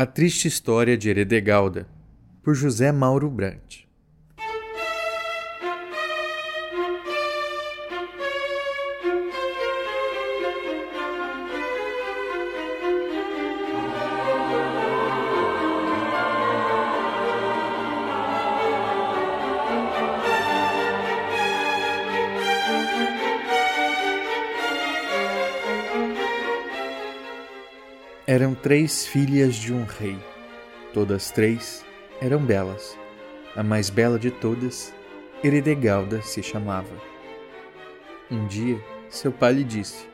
A Triste História de Heredegalda, por José Mauro Brandt. Três filhas de um rei. Todas três eram belas. A mais bela de todas, Heredegalda, se chamava. Um dia, seu pai lhe disse: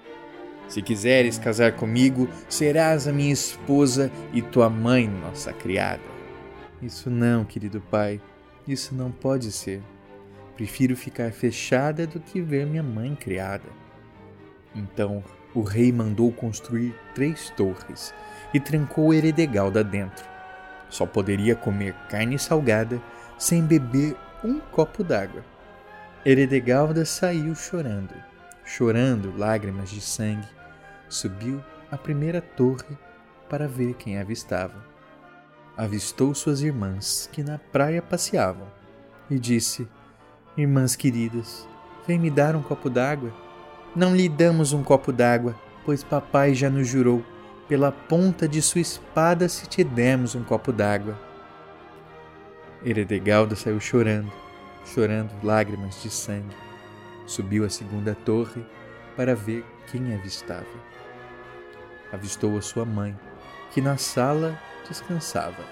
Se quiseres casar comigo, serás a minha esposa e tua mãe, nossa criada. Isso não, querido pai, isso não pode ser. Prefiro ficar fechada do que ver minha mãe criada. Então o rei mandou construir três torres e trancou Heredegalda dentro. Só poderia comer carne salgada sem beber um copo d'água. Heredegalda saiu chorando, chorando lágrimas de sangue, subiu à primeira torre para ver quem avistava. Avistou suas irmãs que na praia passeavam e disse: Irmãs queridas, vem me dar um copo d'água. Não lhe damos um copo d'água, pois papai já nos jurou, pela ponta de sua espada, se te demos um copo d'água. Heredegalda saiu chorando, chorando lágrimas de sangue. Subiu à segunda torre para ver quem avistava. Avistou a sua mãe, que na sala descansava,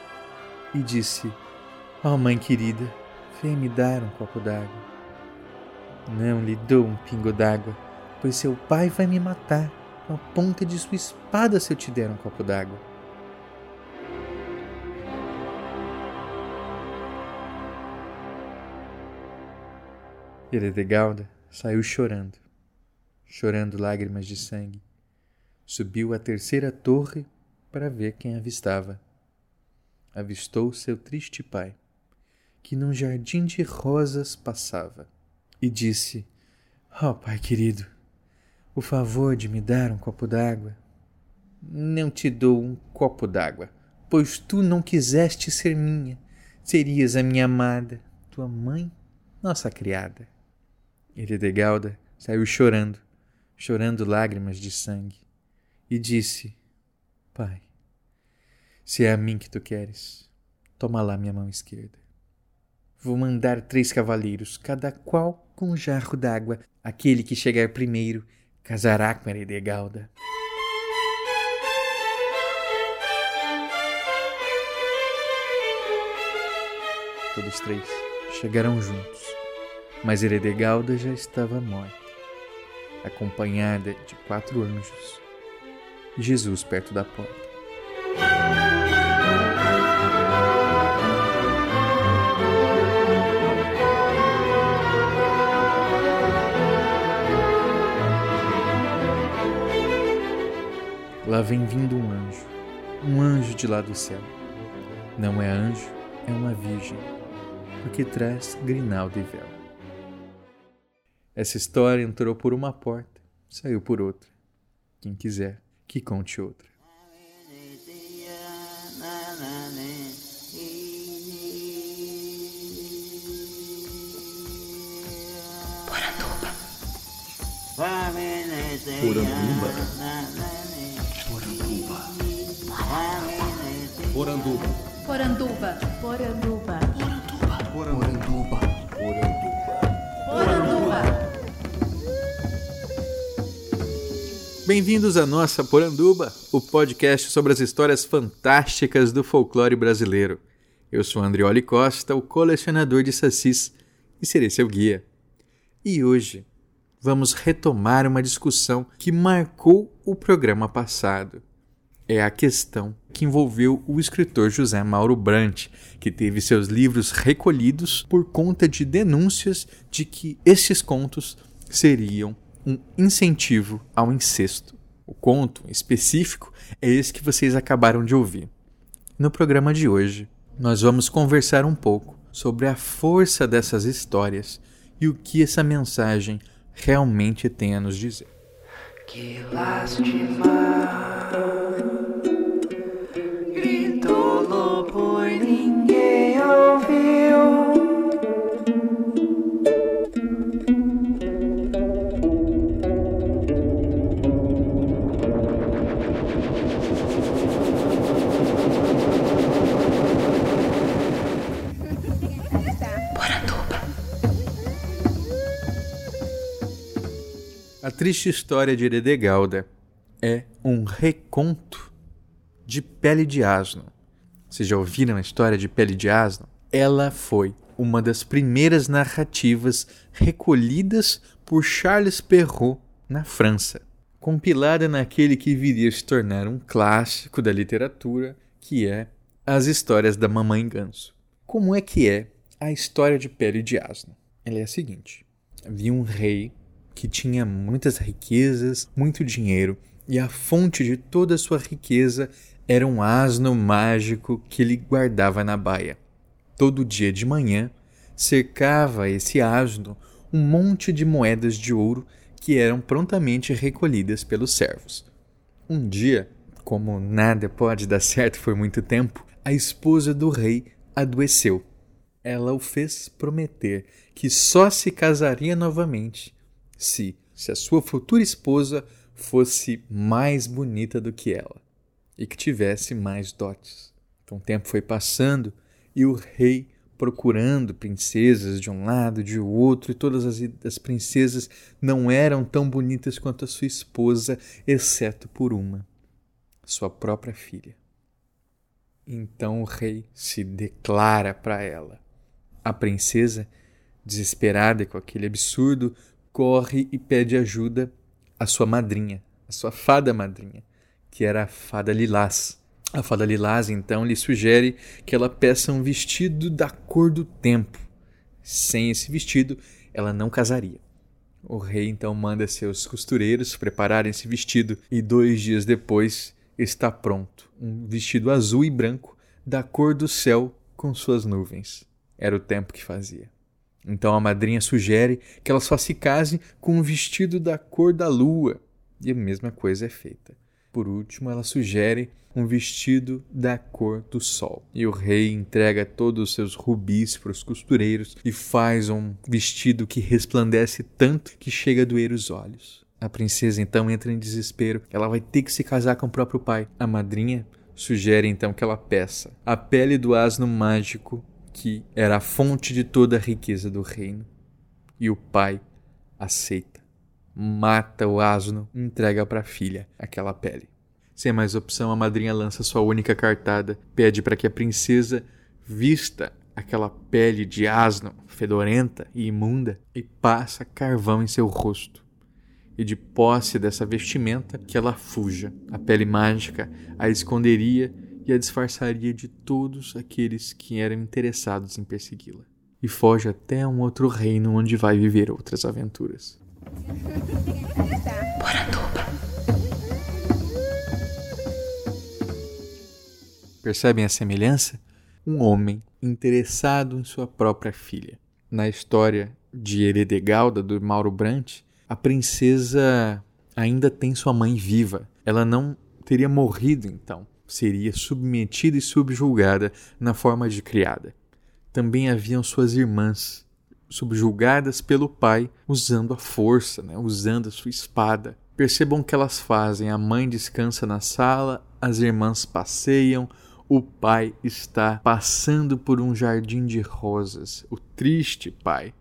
e disse: Ó oh, mãe querida, vem me dar um copo d'água. Não lhe dou um pingo d'água, pois seu pai vai me matar com a ponta de sua espada se eu te der um copo d'água. Heredegalda saiu chorando, chorando lágrimas de sangue. Subiu à terceira torre para ver quem avistava. Avistou seu triste pai, que num jardim de rosas passava, e disse: Ó oh, pai querido, o favor de me dar um copo d'água? Não te dou um copo d'água, pois tu não quiseste ser minha. Serias a minha amada, tua mãe, nossa criada. Heredegalda saiu chorando, chorando lágrimas de sangue, e disse: Pai, se é a mim que tu queres, toma lá minha mão esquerda. Vou mandar três cavaleiros, cada qual com um jarro d'água. Aquele que chegar primeiro casará com Heredegalda. Todos três chegaram juntos, mas Heredegalda já estava morta, acompanhada de quatro anjos Jesus perto da porta. Lá vem vindo um anjo, um anjo de lá do céu. Não é anjo, é uma virgem, porque traz grinalda e véu. Essa história entrou por uma porta, saiu por outra. Quem quiser, que conte outra. Poranduba. Poranduba. Poranduba. Poranduba. Poranduba. Poranduba. Poranduba. Poranduba. Bem-vindos à nossa Poranduba, o podcast sobre as histórias fantásticas do folclore brasileiro. Eu sou Andrioli Costa, o colecionador de sacis, e serei seu guia. E hoje vamos retomar uma discussão que marcou o programa passado é a questão que envolveu o escritor José Mauro Brandt, que teve seus livros recolhidos por conta de denúncias de que esses contos seriam um incentivo ao incesto. O conto específico é esse que vocês acabaram de ouvir. No programa de hoje, nós vamos conversar um pouco sobre a força dessas histórias e o que essa mensagem realmente tem a nos dizer. Que lastimar triste história de Eredegalda é um reconto de Pele de Asno. Vocês já ouviram a história de Pele de Asno? Ela foi uma das primeiras narrativas recolhidas por Charles Perrault na França, compilada naquele que viria a se tornar um clássico da literatura, que é As Histórias da Mamãe Ganso. Como é que é a história de Pele de Asno? Ela é a seguinte: havia um rei que tinha muitas riquezas, muito dinheiro, e a fonte de toda a sua riqueza era um asno mágico que ele guardava na baia. Todo dia de manhã, cercava esse asno um monte de moedas de ouro que eram prontamente recolhidas pelos servos. Um dia, como nada pode dar certo por muito tempo, a esposa do rei adoeceu. Ela o fez prometer que só se casaria novamente se, se a sua futura esposa fosse mais bonita do que ela e que tivesse mais dotes. Então o tempo foi passando e o rei procurando princesas de um lado, de outro, e todas as, as princesas não eram tão bonitas quanto a sua esposa, exceto por uma, sua própria filha. Então o rei se declara para ela. A princesa, desesperada com aquele absurdo, corre e pede ajuda à sua madrinha, à sua fada madrinha, que era a fada Lilás. A fada Lilás então lhe sugere que ela peça um vestido da cor do tempo. Sem esse vestido, ela não casaria. O rei então manda seus costureiros prepararem esse vestido e dois dias depois está pronto um vestido azul e branco da cor do céu com suas nuvens. Era o tempo que fazia. Então a madrinha sugere que ela só se case com um vestido da cor da lua, e a mesma coisa é feita. Por último, ela sugere um vestido da cor do sol. E o rei entrega todos os seus rubis para os costureiros e faz um vestido que resplandece tanto que chega a doer os olhos. A princesa então entra em desespero. Ela vai ter que se casar com o próprio pai. A madrinha sugere então que ela peça a pele do asno mágico que era a fonte de toda a riqueza do reino. E o pai aceita, mata o asno entrega para a filha aquela pele. Sem mais opção, a madrinha lança sua única cartada, pede para que a princesa vista aquela pele de asno fedorenta e imunda e passa carvão em seu rosto. E de posse dessa vestimenta, que ela fuja. A pele mágica a esconderia e a disfarçaria de todos aqueles que eram interessados em persegui-la. E foge até um outro reino onde vai viver outras aventuras. Percebem a semelhança? Um homem interessado em sua própria filha. Na história de Heredegalda, do Mauro Brandt, a princesa ainda tem sua mãe viva. Ela não teria morrido então seria submetida e subjulgada na forma de criada. Também haviam suas irmãs, subjugadas pelo pai, usando a força, né? usando a sua espada. Percebam o que elas fazem: a mãe descansa na sala, as irmãs passeiam, o pai está passando por um jardim de rosas. O triste pai.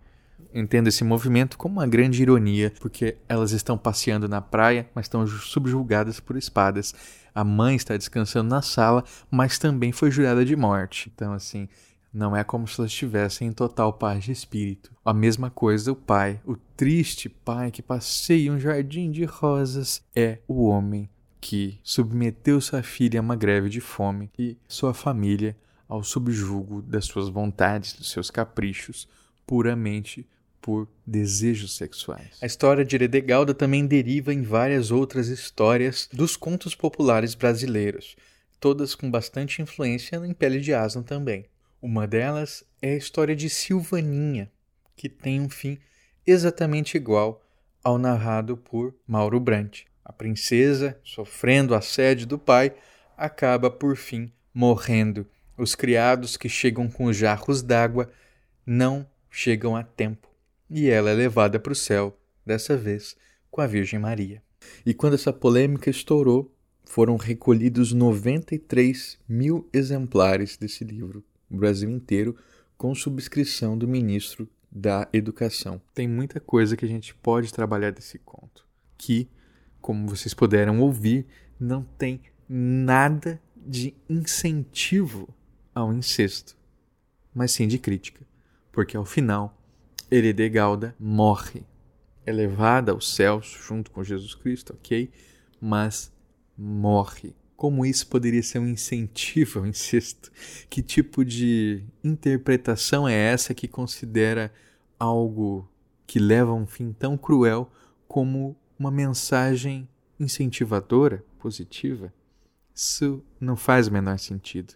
Entendo esse movimento como uma grande ironia, porque elas estão passeando na praia, mas estão subjugadas por espadas a mãe está descansando na sala, mas também foi jurada de morte. Então, assim, não é como se elas estivessem em total paz de espírito. A mesma coisa o pai, o triste pai que passeia um jardim de rosas, é o homem que submeteu sua filha a uma greve de fome e sua família ao subjugo das suas vontades, dos seus caprichos, puramente por desejos sexuais. A história de Heredegalda também deriva em várias outras histórias dos contos populares brasileiros, todas com bastante influência em Pele de Asno também. Uma delas é a história de Silvaninha, que tem um fim exatamente igual ao narrado por Mauro Brandt. A princesa, sofrendo assédio do pai, acaba por fim morrendo. Os criados que chegam com os jarros d'água não chegam a tempo e ela é levada para o céu, dessa vez com a Virgem Maria. E quando essa polêmica estourou, foram recolhidos 93 mil exemplares desse livro, no Brasil inteiro, com subscrição do ministro da Educação. Tem muita coisa que a gente pode trabalhar desse conto. que, como vocês puderam ouvir, não tem nada de incentivo ao incesto, mas sim de crítica, porque ao final Eredegalda morre, é levada aos céus junto com Jesus Cristo, ok? Mas morre. Como isso poderia ser um incentivo ao incesto? Que tipo de interpretação é essa que considera algo que leva a um fim tão cruel como uma mensagem incentivadora, positiva? Isso não faz o menor sentido.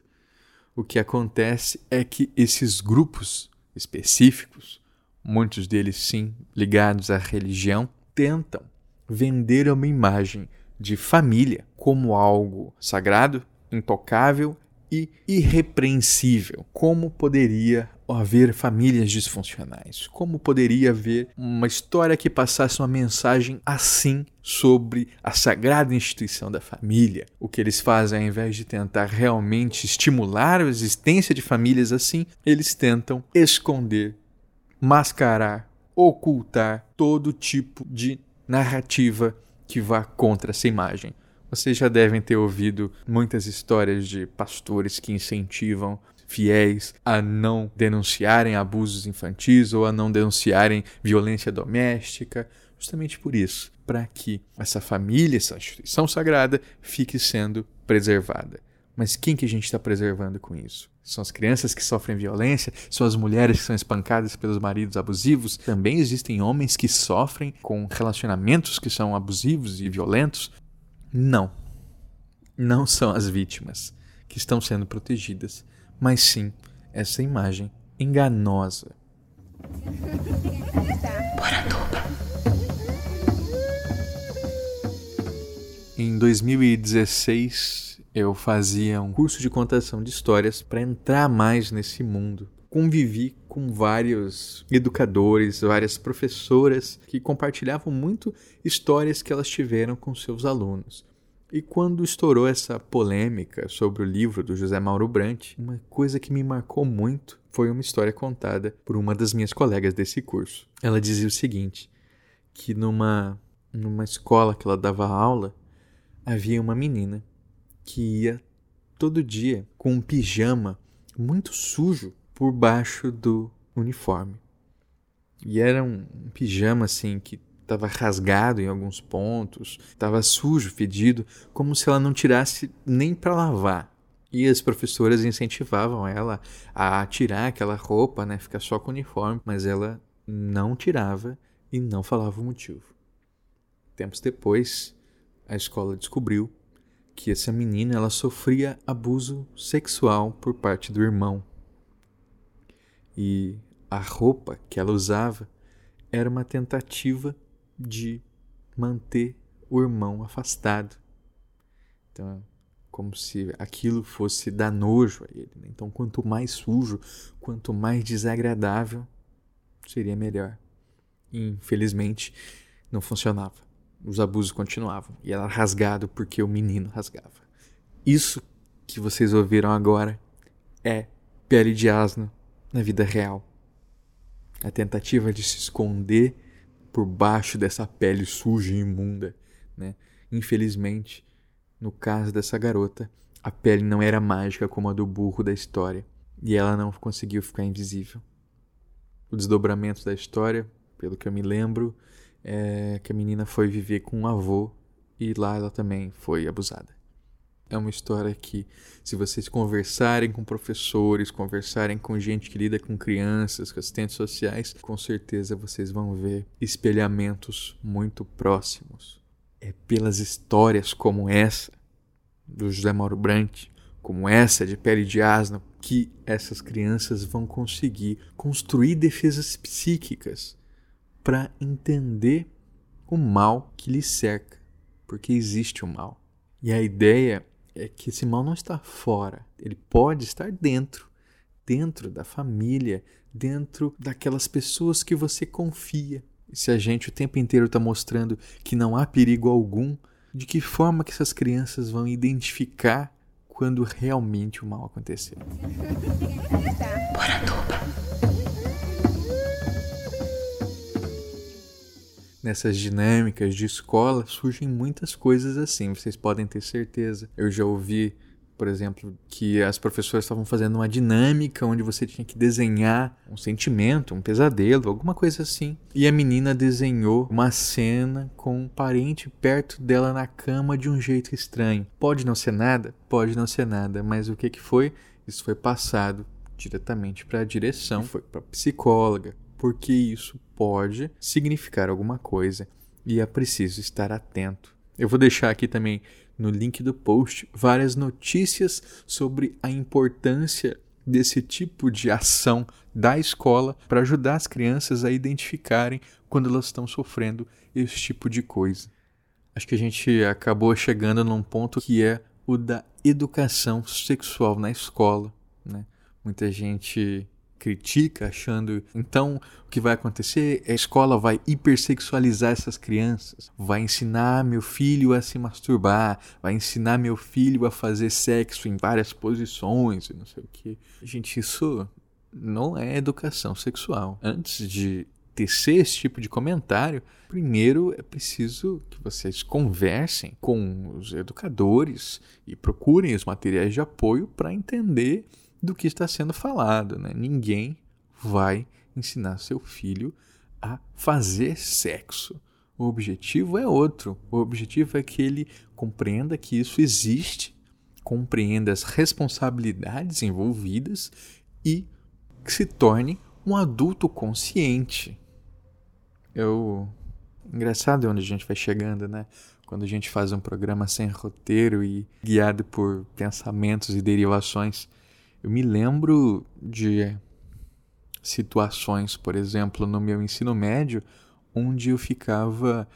O que acontece é que esses grupos específicos, muitos deles sim ligados à religião, tentam vender uma imagem de família como algo sagrado, intocável e irrepreensível. Como poderia haver famílias disfuncionais? Como poderia haver uma história que passasse uma mensagem assim sobre a sagrada instituição da família? O que eles fazem, ao invés de tentar realmente estimular a existência de famílias assim, eles tentam esconder, mascarar, ocultar todo tipo de narrativa que vá contra essa imagem. Vocês já devem ter ouvido muitas histórias de pastores que incentivam fiéis a não denunciarem abusos infantis ou a não denunciarem violência doméstica, justamente por isso, para que essa família, essa instituição sagrada, fique sendo preservada. Mas quem que a gente está preservando com isso? São as crianças que sofrem violência? São as mulheres que são espancadas pelos maridos abusivos? Também existem homens que sofrem com relacionamentos que são abusivos e violentos? Não. Não são as vítimas que estão sendo protegidas, mas sim essa imagem enganosa. Em 2016, eu fazia um curso de contação de histórias para entrar mais nesse mundo. Convivi com vários educadores, várias professoras que compartilhavam muito histórias que elas tiveram com seus alunos. E quando estourou essa polêmica sobre o livro do José Mauro Brandt, uma coisa que me marcou muito foi uma história contada por uma das minhas colegas desse curso. Ela dizia o seguinte: que numa, numa escola que ela dava aula, havia uma menina que ia todo dia com um pijama muito sujo por baixo do uniforme. E era um, um pijama assim que estava rasgado em alguns pontos, estava sujo, fedido, como se ela não tirasse nem para lavar. E as professoras incentivavam ela a tirar aquela roupa, né, ficar só com o uniforme, mas ela não tirava e não falava o motivo. Tempos depois, a escola descobriu que essa menina ela sofria abuso sexual por parte do irmão. E a roupa que ela usava era uma tentativa de manter o irmão afastado. Então, como se aquilo fosse dar nojo a ele. Né? Então, quanto mais sujo, quanto mais desagradável, seria melhor. E, infelizmente, não funcionava os abusos continuavam e era rasgado porque o menino rasgava. Isso que vocês ouviram agora é pele de asno na vida real. A tentativa de se esconder por baixo dessa pele suja e imunda. Né? Infelizmente, no caso dessa garota, a pele não era mágica como a do burro da história e ela não conseguiu ficar invisível. O desdobramento da história, pelo que eu me lembro, é que a menina foi viver com um avô e lá ela também foi abusada. É uma história que, se vocês conversarem com professores, conversarem com gente que lida com crianças, com assistentes sociais, com certeza vocês vão ver espelhamentos muito próximos. É pelas histórias como essa do José Mauro Brandt, como essa de Pele de Asno, que essas crianças vão conseguir construir defesas psíquicas para entender o mal que lhe cerca, porque existe o mal. E a ideia é que esse mal não está fora, ele pode estar dentro, dentro da família, dentro daquelas pessoas que você confia. E se a gente o tempo inteiro está mostrando que não há perigo algum, de que forma que essas crianças vão identificar quando realmente o mal aconteceu? Nessas dinâmicas de escola surgem muitas coisas assim, vocês podem ter certeza. Eu já ouvi, por exemplo, que as professoras estavam fazendo uma dinâmica onde você tinha que desenhar um sentimento, um pesadelo, alguma coisa assim. E a menina desenhou uma cena com um parente perto dela na cama de um jeito estranho. Pode não ser nada? Pode não ser nada, mas o que que foi? Isso foi passado diretamente para a direção, foi para psicóloga, porque isso pode significar alguma coisa e é preciso estar atento. Eu vou deixar aqui também no link do post várias notícias sobre a importância desse tipo de ação da escola para ajudar as crianças a identificarem quando elas estão sofrendo esse tipo de coisa. Acho que a gente acabou chegando num ponto que é o da educação sexual na escola. Né? Muita gente critica achando então o que vai acontecer é a escola vai hipersexualizar essas crianças, vai ensinar meu filho a se masturbar, vai ensinar meu filho a fazer sexo em várias posições e não sei o que. Gente, isso não é educação sexual. Antes de tecer esse tipo de comentário, primeiro é preciso que vocês conversem com os educadores e procurem os materiais de apoio para entender do que está sendo falado. Né? Ninguém vai ensinar seu filho a fazer sexo. O objetivo é outro. O objetivo é que ele compreenda que isso existe, compreenda as responsabilidades envolvidas e se torne um adulto consciente. Eu engraçado onde a gente vai chegando, né? Quando a gente faz um programa sem roteiro e guiado por pensamentos e derivações eu me lembro de situações, por exemplo, no meu ensino médio, onde eu ficava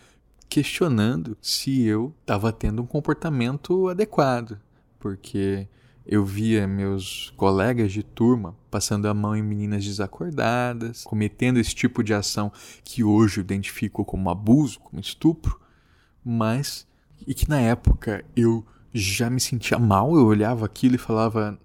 questionando se eu estava tendo um comportamento adequado, porque eu via meus colegas de turma passando a mão em meninas desacordadas, cometendo esse tipo de ação que hoje eu identifico como abuso, como estupro, mas e que na época eu já me sentia mal, eu olhava aquilo e falava: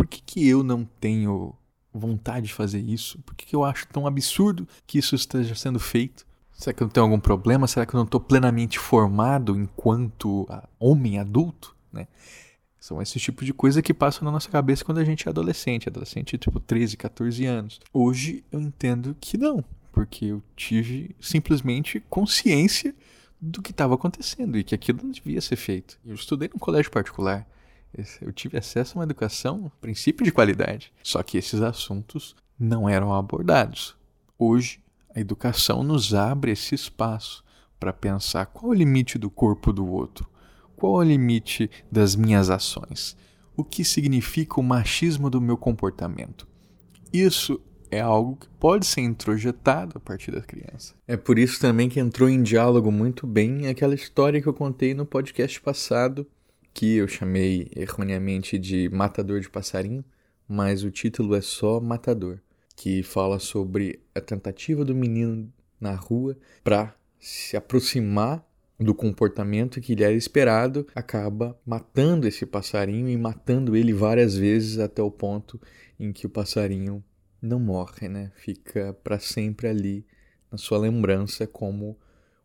por que, que eu não tenho vontade de fazer isso? Por que, que eu acho tão absurdo que isso esteja sendo feito? Será que eu tenho algum problema? Será que eu não estou plenamente formado enquanto homem adulto? Né? São esses tipos de coisa que passam na nossa cabeça quando a gente é adolescente, adolescente tipo 13, 14 anos. Hoje eu entendo que não, porque eu tive simplesmente consciência do que estava acontecendo e que aquilo não devia ser feito. Eu estudei num colégio particular. Eu tive acesso a uma educação, princípio de qualidade. Só que esses assuntos não eram abordados. Hoje, a educação nos abre esse espaço para pensar qual é o limite do corpo do outro, qual é o limite das minhas ações, o que significa o machismo do meu comportamento. Isso é algo que pode ser introjetado a partir da criança. É por isso também que entrou em diálogo muito bem aquela história que eu contei no podcast passado que eu chamei erroneamente de Matador de Passarinho, mas o título é só Matador, que fala sobre a tentativa do menino na rua para se aproximar do comportamento que lhe era esperado, acaba matando esse passarinho e matando ele várias vezes até o ponto em que o passarinho não morre, né? Fica para sempre ali na sua lembrança como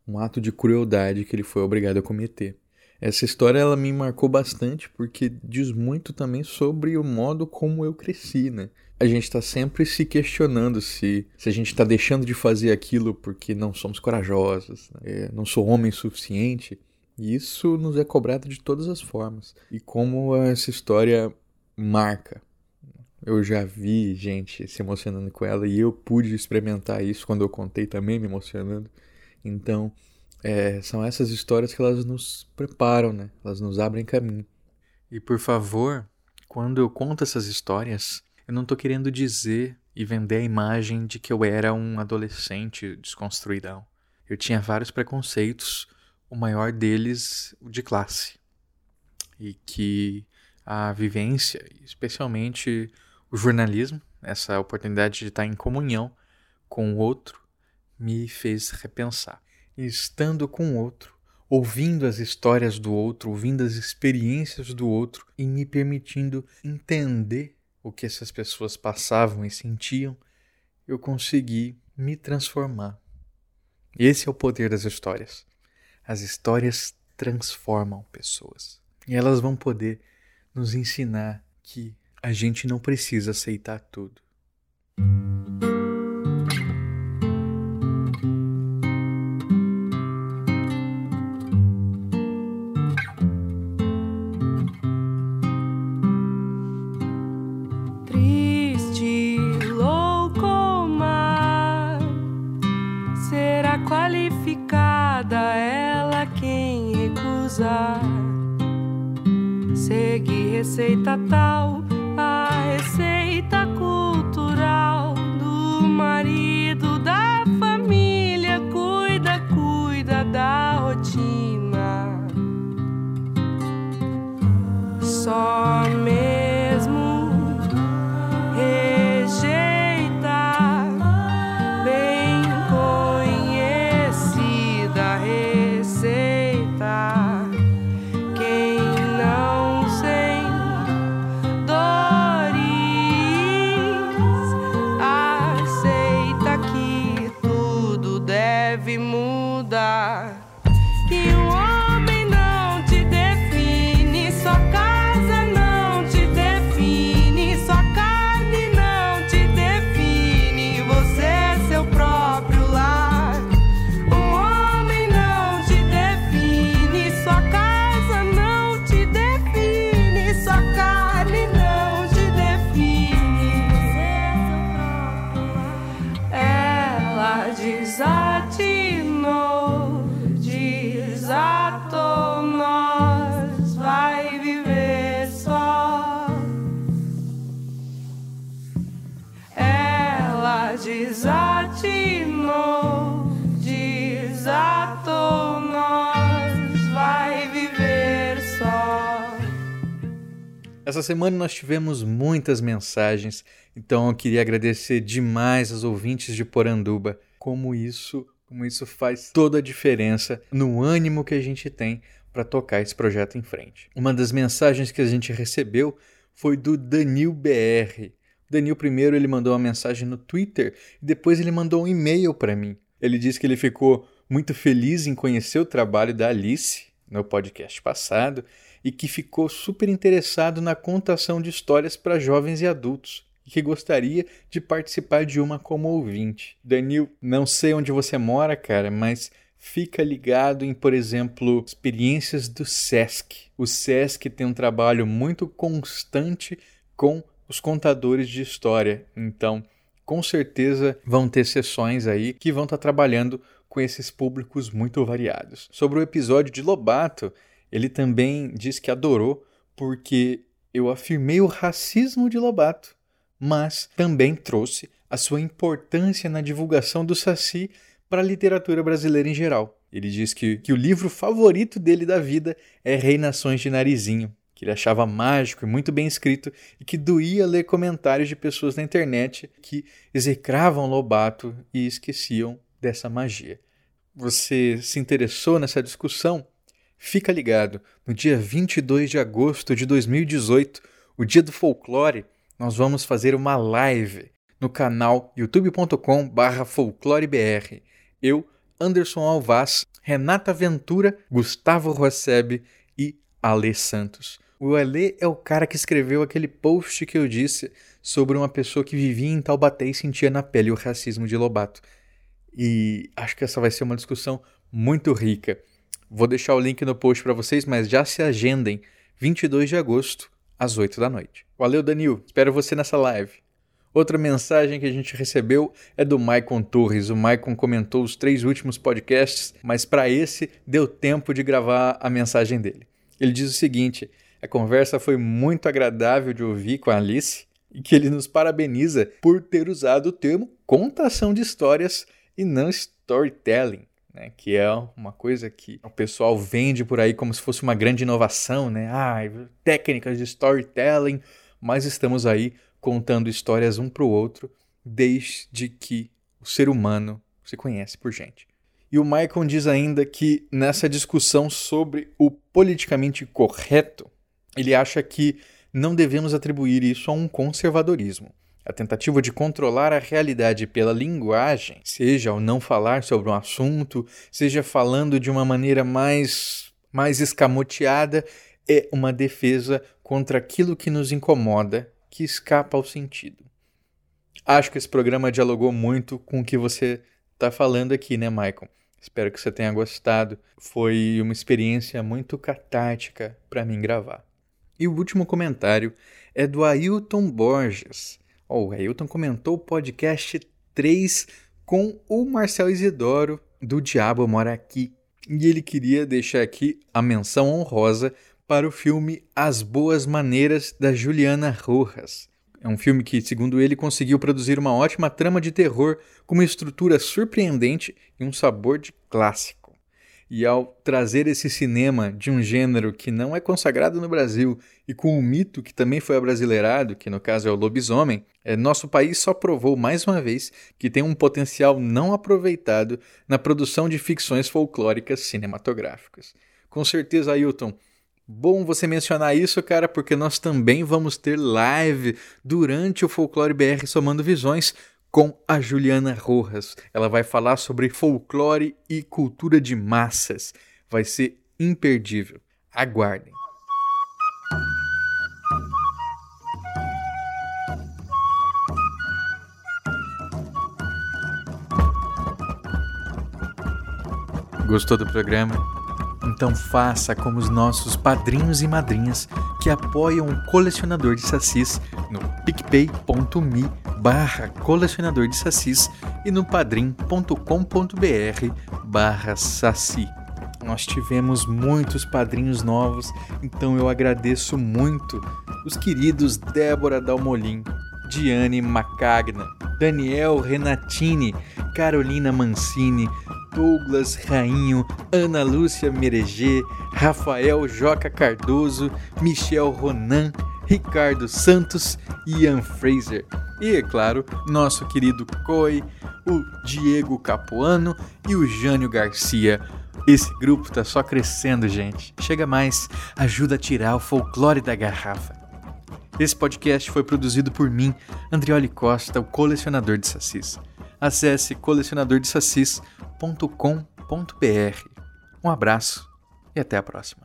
um ato de crueldade que ele foi obrigado a cometer. Essa história ela me marcou bastante porque diz muito também sobre o modo como eu cresci, né? A gente está sempre se questionando se, se a gente está deixando de fazer aquilo porque não somos corajosos, né? É, não sou homem suficiente. E isso nos é cobrado de todas as formas. E como essa história marca. Eu já vi gente se emocionando com ela e eu pude experimentar isso quando eu contei também me emocionando. Então, é, são essas histórias que elas nos preparam, né? Elas nos abrem caminho. E por favor, quando eu conto essas histórias, eu não estou querendo dizer e vender a imagem de que eu era um adolescente desconstruidão. Eu tinha vários preconceitos, o maior deles o de classe. E que a vivência, especialmente o jornalismo, essa oportunidade de estar em comunhão com o outro, me fez repensar estando com o outro, ouvindo as histórias do outro, ouvindo as experiências do outro e me permitindo entender o que essas pessoas passavam e sentiam, eu consegui me transformar. Esse é o poder das histórias. As histórias transformam pessoas. E elas vão poder nos ensinar que a gente não precisa aceitar tudo. Segue receita tal, semana nós tivemos muitas mensagens, então eu queria agradecer demais aos ouvintes de Poranduba, como isso, como isso faz toda a diferença no ânimo que a gente tem para tocar esse projeto em frente. Uma das mensagens que a gente recebeu foi do Danil BR. Danil primeiro ele mandou uma mensagem no Twitter e depois ele mandou um e-mail para mim. Ele disse que ele ficou muito feliz em conhecer o trabalho da Alice no podcast passado e que ficou super interessado na contação de histórias para jovens e adultos e que gostaria de participar de uma como ouvinte. Danil, não sei onde você mora, cara, mas fica ligado em, por exemplo, experiências do SESC. O SESC tem um trabalho muito constante com os contadores de história. Então, com certeza vão ter sessões aí que vão estar trabalhando com esses públicos muito variados. Sobre o episódio de Lobato, ele também diz que adorou porque eu afirmei o racismo de Lobato, mas também trouxe a sua importância na divulgação do Saci para a literatura brasileira em geral. Ele diz que, que o livro favorito dele da vida é Reinações de Narizinho, que ele achava mágico e muito bem escrito e que doía ler comentários de pessoas na internet que execravam Lobato e esqueciam dessa magia. Você se interessou nessa discussão? Fica ligado, no dia 22 de agosto de 2018, o dia do folclore, nós vamos fazer uma live no canal youtube.com/folclorebr. Eu, Anderson Alvaz, Renata Ventura, Gustavo Rosseb e Ale Santos. O Ale é o cara que escreveu aquele post que eu disse sobre uma pessoa que vivia em Taubaté e sentia na pele o racismo de Lobato. E acho que essa vai ser uma discussão muito rica. Vou deixar o link no post para vocês, mas já se agendem 22 de agosto, às 8 da noite. Valeu, Danil. Espero você nessa live. Outra mensagem que a gente recebeu é do Maicon Torres. O Maicon comentou os três últimos podcasts, mas para esse deu tempo de gravar a mensagem dele. Ele diz o seguinte: a conversa foi muito agradável de ouvir com a Alice e que ele nos parabeniza por ter usado o termo contação de histórias e não storytelling. Né, que é uma coisa que o pessoal vende por aí como se fosse uma grande inovação, né? Ah, técnicas de storytelling, mas estamos aí contando histórias um para o outro desde que o ser humano se conhece por gente. E o Michael diz ainda que nessa discussão sobre o politicamente correto, ele acha que não devemos atribuir isso a um conservadorismo. A tentativa de controlar a realidade pela linguagem, seja ao não falar sobre um assunto, seja falando de uma maneira mais, mais escamoteada, é uma defesa contra aquilo que nos incomoda, que escapa ao sentido. Acho que esse programa dialogou muito com o que você está falando aqui, né, Michael? Espero que você tenha gostado. Foi uma experiência muito catártica para mim gravar. E o último comentário é do Ailton Borges. Oh, o Ailton comentou o podcast 3 com o Marcel Isidoro do Diabo Mora Aqui. E ele queria deixar aqui a menção honrosa para o filme As Boas Maneiras da Juliana Rojas. É um filme que, segundo ele, conseguiu produzir uma ótima trama de terror com uma estrutura surpreendente e um sabor de clássico. E ao trazer esse cinema de um gênero que não é consagrado no Brasil e com um mito que também foi abrasileirado, que no caso é o lobisomem, é, nosso país só provou mais uma vez que tem um potencial não aproveitado na produção de ficções folclóricas cinematográficas. Com certeza, Ailton, Bom você mencionar isso, cara, porque nós também vamos ter live durante o Folclore BR Somando Visões com a Juliana Rojas. Ela vai falar sobre folclore e cultura de massas. Vai ser imperdível. Aguardem. Gostou do programa? Então faça como os nossos padrinhos e madrinhas que apoiam o colecionador de sacis no picpay.me barra colecionador de sacis e no padrim.com.br barra saci. Nós tivemos muitos padrinhos novos, então eu agradeço muito os queridos Débora Dalmolin, Diane Macagna, Daniel Renatini, Carolina Mancini, Douglas Rainho, Ana Lúcia Mereger, Rafael Joca Cardoso, Michel Ronan, Ricardo Santos Ian Fraser. E, é claro, nosso querido Coi, o Diego Capuano e o Jânio Garcia. Esse grupo tá só crescendo, gente. Chega mais, ajuda a tirar o folclore da garrafa. Esse podcast foi produzido por mim, Andrioli Costa, o colecionador de sacis. Acesse colecionadordesacis.com.br. Um abraço e até a próxima.